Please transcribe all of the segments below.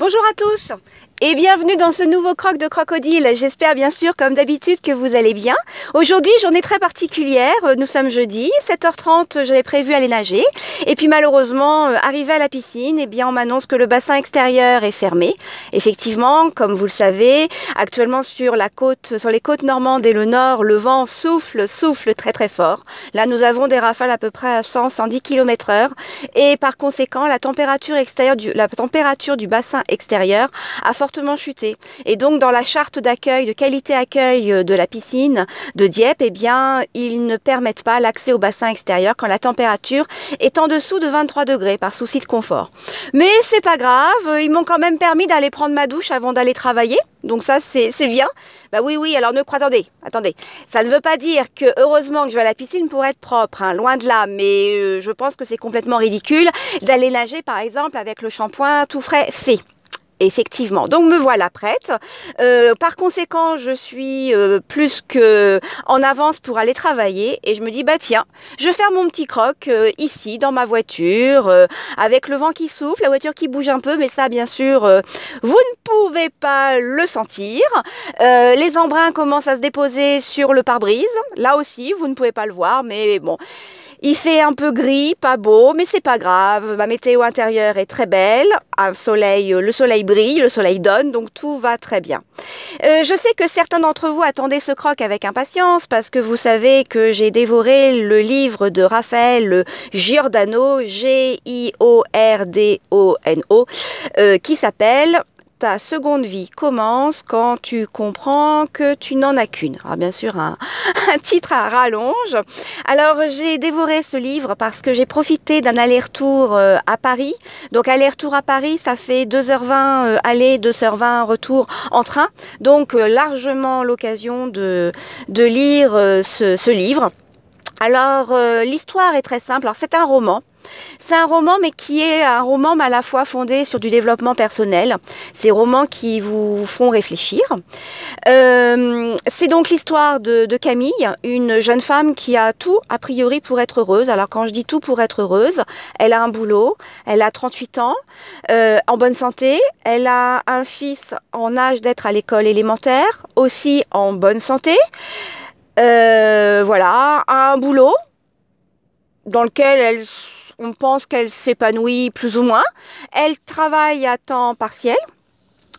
Bonjour à tous et bienvenue dans ce nouveau croc de crocodile. J'espère bien sûr comme d'habitude que vous allez bien. Aujourd'hui, journée très particulière. Nous sommes jeudi, 7h30, j'avais prévu aller nager. Et puis malheureusement, euh, arrivé à la piscine, eh bien on m'annonce que le bassin extérieur est fermé. Effectivement, comme vous le savez, actuellement sur la côte, sur les côtes normandes et le nord, le vent souffle, souffle très très fort. Là, nous avons des rafales à peu près à 100, 110 km heure. Et par conséquent, la température extérieure du, la température du bassin extérieur a fortement chuté. Et donc dans la charte d'accueil, de qualité accueil euh, de la piscine de Dieppe, eh bien, ils ne permettent pas l'accès au bassin extérieur quand la température est en dessous de 23 degrés par souci de confort. Mais c'est pas grave, ils m'ont quand même permis d'aller prendre ma douche avant d'aller travailler. Donc ça, c'est bien. Bah oui, oui, alors ne attendez, attendez. Ça ne veut pas dire que heureusement que je vais à la piscine pour être propre, hein, loin de là. Mais euh, je pense que c'est complètement ridicule d'aller nager, par exemple, avec le shampoing tout frais fait. Effectivement. Donc me voilà prête. Euh, par conséquent, je suis euh, plus que en avance pour aller travailler et je me dis bah tiens, je faire mon petit croc euh, ici dans ma voiture avec le vent qui souffle, la voiture qui bouge un peu, mais ça bien sûr vous ne pouvez pas le sentir. les embruns commencent à se déposer sur le pare-brise. Là aussi, vous ne pouvez pas le voir, mais bon. Il fait un peu gris, pas beau, mais c'est pas grave. Ma météo intérieure est très belle. Un soleil, le soleil brille, le soleil donne, donc tout va très bien. Euh, je sais que certains d'entre vous attendaient ce croc avec impatience parce que vous savez que j'ai dévoré le livre de Raphaël Giordano, G-I-O-R-D-O-N-O, euh, qui s'appelle ta seconde vie commence quand tu comprends que tu n'en as qu'une. Alors bien sûr, un, titre à rallonge. Alors j'ai dévoré ce livre parce que j'ai profité d'un aller-retour euh, à Paris. Donc aller-retour à Paris, ça fait 2h20 euh, aller, 2h20 retour en train. Donc euh, largement l'occasion de, de lire ce, ce livre. Alors l'histoire est très simple. Alors c'est un roman. C'est un roman, mais qui est un roman à la fois fondé sur du développement personnel. C'est romans qui vous font réfléchir. Euh, c'est donc l'histoire de, Camille, une jeune femme qui a tout a priori pour être heureuse. Alors quand je dis tout pour être heureuse, elle a un boulot, elle a 38 ans, euh, en bonne santé, elle a un fils en âge d'être à l'école élémentaire, aussi en bonne santé. Euh, voilà, un boulot dans lequel elle on pense qu'elle s'épanouit plus ou moins. Elle travaille à temps partiel,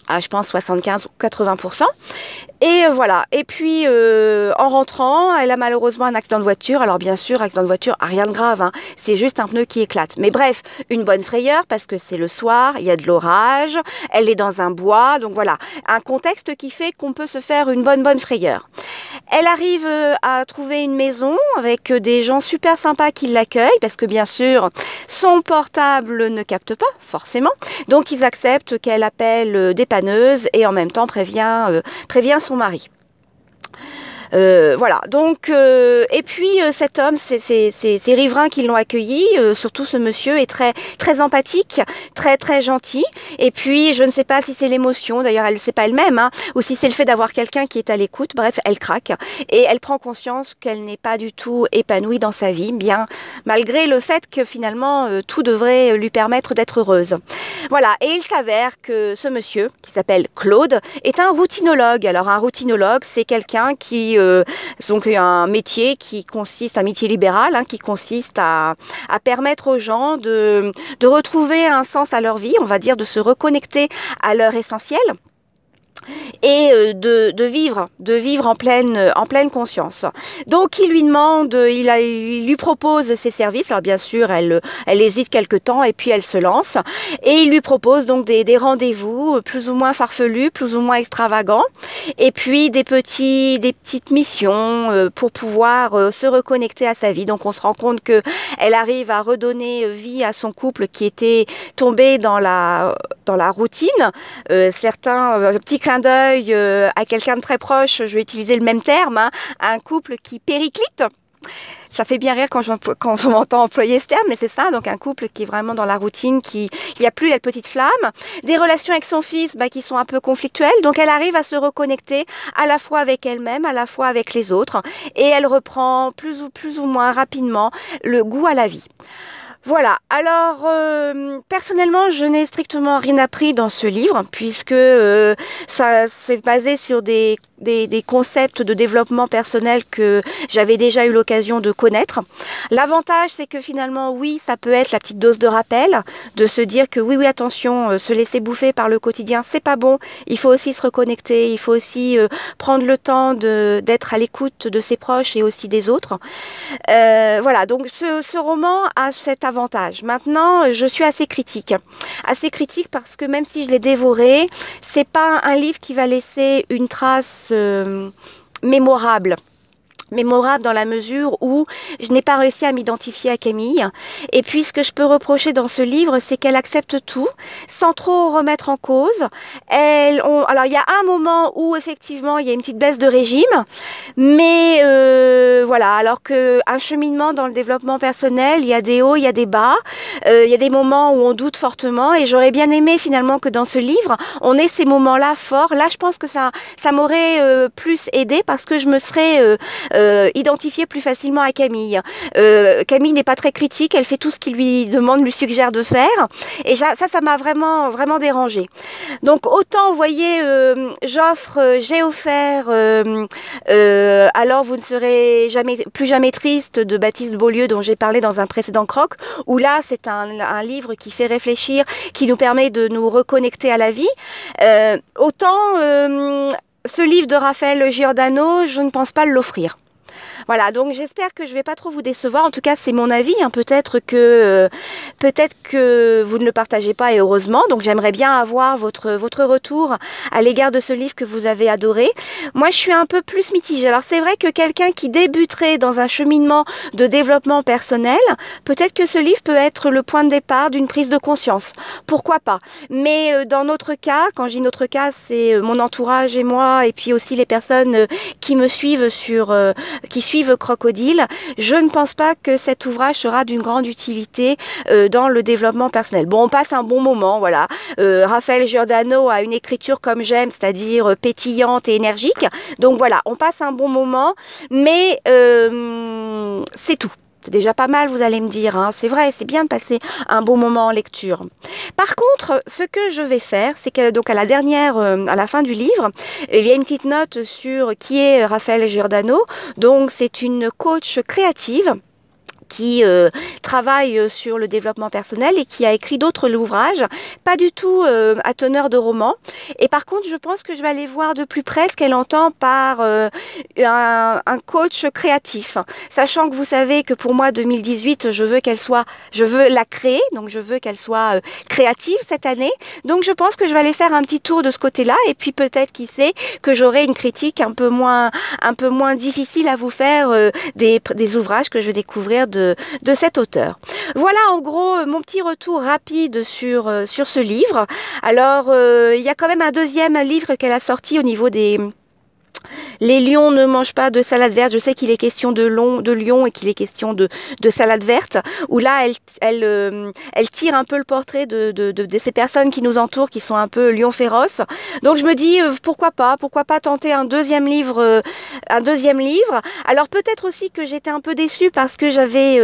à je pense 75 ou 80%. Et euh, voilà. Et puis, euh, en rentrant, elle a malheureusement un accident de voiture. Alors, bien sûr, accident de voiture, rien de grave. Hein. C'est juste un pneu qui éclate. Mais bref, une bonne frayeur parce que c'est le soir, il y a de l'orage, elle est dans un bois. Donc voilà, un contexte qui fait qu'on peut se faire une bonne, bonne frayeur. Elle arrive euh, à trouver une maison avec des gens super sympas qui l'accueillent parce que, bien sûr, son portable ne capte pas, forcément. Donc, ils acceptent qu'elle appelle dépanneuse et en même temps prévient, prévient son mari. Euh, voilà, donc, euh, et puis euh, cet homme, ces riverains qui l'ont accueilli, surtout ce monsieur est très, très empathique, très, très gentil. Et puis, je ne sais pas si c'est l'émotion, d'ailleurs, elle ne sait pas elle-même, hein, ou si c'est le fait d'avoir quelqu'un qui est à l'écoute. Bref, elle craque et elle prend conscience qu'elle n'est pas du tout épanouie dans sa vie, bien malgré le fait que finalement tout devrait lui permettre d'être heureuse. Voilà, et il s'avère que ce monsieur, qui s'appelle Claude, est un routinologue. Alors, un routinologue, c'est quelqu'un qui euh, donc un métier qui consiste, un métier libéral, hein, qui consiste à, permettre aux gens de, de retrouver un sens à leur vie, on va dire, de se reconnecter à leur essentiel et euh, de, de, vivre, de vivre en pleine, en pleine conscience. Donc il lui demande, il, a, il lui propose ses services. Alors bien sûr, elle, elle hésite quelque temps et puis elle se lance. Et il lui propose donc des, des rendez-vous plus ou moins farfelus, plus ou moins extravagants, et puis des petits, des petites missions euh, pour pouvoir euh, se reconnecter à sa vie. Donc on se rend compte que elle arrive à redonner vie à son couple qui était tombé dans la, dans la routine. certains petits clin d'œil euh, à quelqu'un de très proche, je vais utiliser le même terme, hein, un couple qui périclite. Ça fait bien rire quand, on m'entend employer ce terme, mais c'est ça, donc un couple qui est vraiment dans la routine, qui n'y a plus la petite flamme. Des relations avec son fils bah, qui sont un peu conflictuelles, donc elle arrive à se reconnecter à la fois avec elle-même, à la fois avec les autres, et elle reprend plus ou, plus ou moins rapidement le goût à la vie. Voilà, alors euh, personnellement, je n'ai strictement rien appris dans ce livre, puisque euh, ça s'est basé sur des, des, concepts de développement personnel que j'avais déjà eu l'occasion de connaître. L'avantage, c'est que finalement, oui, ça peut être la petite dose de rappel, de se dire que oui, oui, attention, euh, se laisser bouffer par le quotidien, c'est pas bon, il faut aussi se reconnecter, il faut aussi euh, prendre le temps d'être à l'écoute de ses proches et aussi des autres. Voilà, donc ce, ce roman a cet Maintenant, je suis assez critique. Assez critique parce que même si je l'ai dévoré, c'est pas un livre qui va laisser une trace euh, mémorable mémorable dans la mesure où je n'ai pas réussi à m'identifier à Camille. Et puis ce que je peux reprocher dans ce livre, c'est qu'elle accepte tout sans trop remettre en cause. Elle, on, alors il y a un moment où effectivement il y a une petite baisse de régime, mais euh, voilà. Alors que un cheminement dans le développement personnel, il y a des hauts, il y a des bas, euh, il y a des moments où on doute fortement. Et j'aurais bien aimé finalement que dans ce livre, on ait ces moments-là forts. Là, je pense que ça, ça m'aurait euh, plus aidé parce que je me serais euh, identifier plus facilement à Camille. Euh, Camille n'est pas très critique, elle fait tout ce qu'il lui demande, lui suggère de faire. Et ça, ça m'a vraiment, vraiment dérangé. Donc autant, vous voyez, euh, j'offre, euh, j'ai offert, euh, euh, alors vous ne serez jamais, plus jamais triste de Baptiste Beaulieu dont j'ai parlé dans un précédent croc, où là c'est un, livre qui fait réfléchir, qui nous permet de nous reconnecter à la vie. autant ce livre de Raphaël Giordano, je ne pense pas l'offrir. Voilà, donc j'espère que je vais pas trop vous décevoir. En tout cas, c'est mon avis. Hein. Peut-être que euh, peut-être que vous ne le partagez pas et heureusement. Donc j'aimerais bien avoir votre votre retour à l'égard de ce livre que vous avez adoré. Moi, je suis un peu plus mitigée. Alors c'est vrai que quelqu'un qui débuterait dans un cheminement de développement personnel, peut-être que ce livre peut être le point de départ d'une prise de conscience. Pourquoi pas? Mais euh, dans notre cas, quand dis notre cas, c'est euh, mon entourage et moi, et puis aussi les personnes qui me suivent sur qui suivent Crocodile, je ne pense pas que cet ouvrage sera d'une grande utilité euh, dans le développement personnel. Bon, on passe un bon moment, voilà. Euh, Raphaël Giordano a une écriture comme j'aime, c'est-à-dire euh, pétillante et énergique. Donc voilà, on passe un bon moment, mais euh, c'est tout. C'est déjà pas mal, vous allez me dire. Hein. C'est vrai, c'est bien de passer un bon moment en lecture. Par contre, ce que je vais faire, c'est que donc à la dernière, euh, à la fin du livre, il y a une petite note sur qui est Raphaël Giordano. Donc c'est une coach créative qui euh, travaille sur le développement personnel et qui a écrit d'autres ouvrages, pas du tout euh, à teneur de roman. Et par contre, je pense que je vais aller voir de plus près ce qu'elle entend par euh, un, un, coach créatif. Sachant que vous savez que pour moi, 2018, je veux qu'elle soit, je veux la créer, donc je veux qu'elle soit euh, créative cette année. Donc je pense que je vais aller faire un petit tour de ce côté-là et puis peut-être, qui sait, que j'aurai une critique un peu moins, un peu moins difficile à vous faire euh, des, des ouvrages que je vais découvrir de de, cet auteur. Voilà en gros mon petit retour rapide sur, euh, ce livre. Alors, euh, il y a quand même un deuxième livre qu'elle a sorti au niveau des les lions ne mangent pas de salade verte. Je sais qu'il est question de, long, de lion et qu'il est question de, de, salade verte, où là, elle, euh, tire un peu le portrait de, ces personnes qui nous entourent, qui sont un peu lions féroces. Donc je me dis, euh, pourquoi pas Pourquoi pas tenter un deuxième livre euh, un deuxième livre Alors peut-être aussi que j'étais un peu déçue parce que j'avais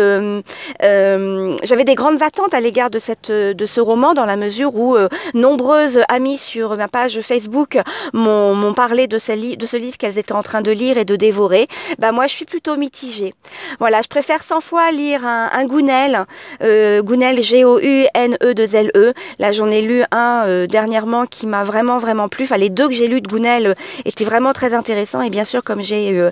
des grandes attentes à l'égard de, ce roman, dans la mesure où nombreuses amies sur ma page Facebook m'ont parlé de ce livre qu'elles étaient en train de lire et de dévorer, bah moi je suis plutôt mitigée. Voilà, je préfère 100 fois lire un, un Gounel, euh, Gounel G-O-U-N-E-2-L-E. -E. Là j'en ai lu un euh, dernièrement qui m'a vraiment vraiment plu. Enfin les deux que j'ai lus de Gounel euh, étaient vraiment très intéressants et bien sûr comme j'ai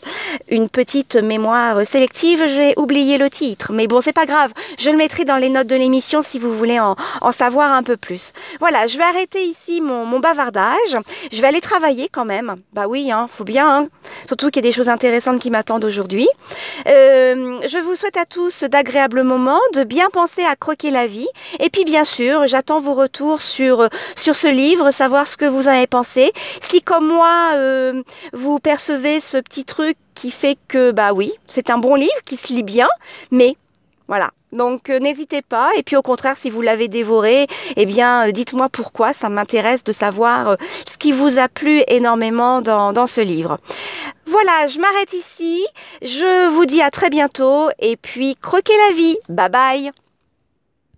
une petite mémoire sélective, j'ai oublié le titre. Mais bon c'est pas grave, je le mettrai dans les notes de l'émission si vous voulez en, savoir un peu plus. Voilà, je vais arrêter ici mon, bavardage. Je vais aller travailler quand même. Bah oui, hein, bien. Hein. Surtout qu'il y a des choses intéressantes qui m'attendent aujourd'hui. Euh, je vous souhaite à tous d'agréables moments, de bien penser à croquer la vie. Et puis bien sûr, j'attends vos retours sur, ce livre, savoir ce que vous en avez pensé. Si comme moi, euh, vous percevez ce petit truc qui fait que, bah oui, c'est un bon livre qui se lit bien, mais voilà. Donc euh, n'hésitez pas. Et puis au contraire, si vous l'avez dévoré, eh bien euh, dites-moi pourquoi. Ça m'intéresse de savoir euh, ce qui vous a plu énormément dans, dans ce livre. Voilà, je m'arrête ici. Je vous dis à très bientôt. Et puis croquez la vie. Bye bye.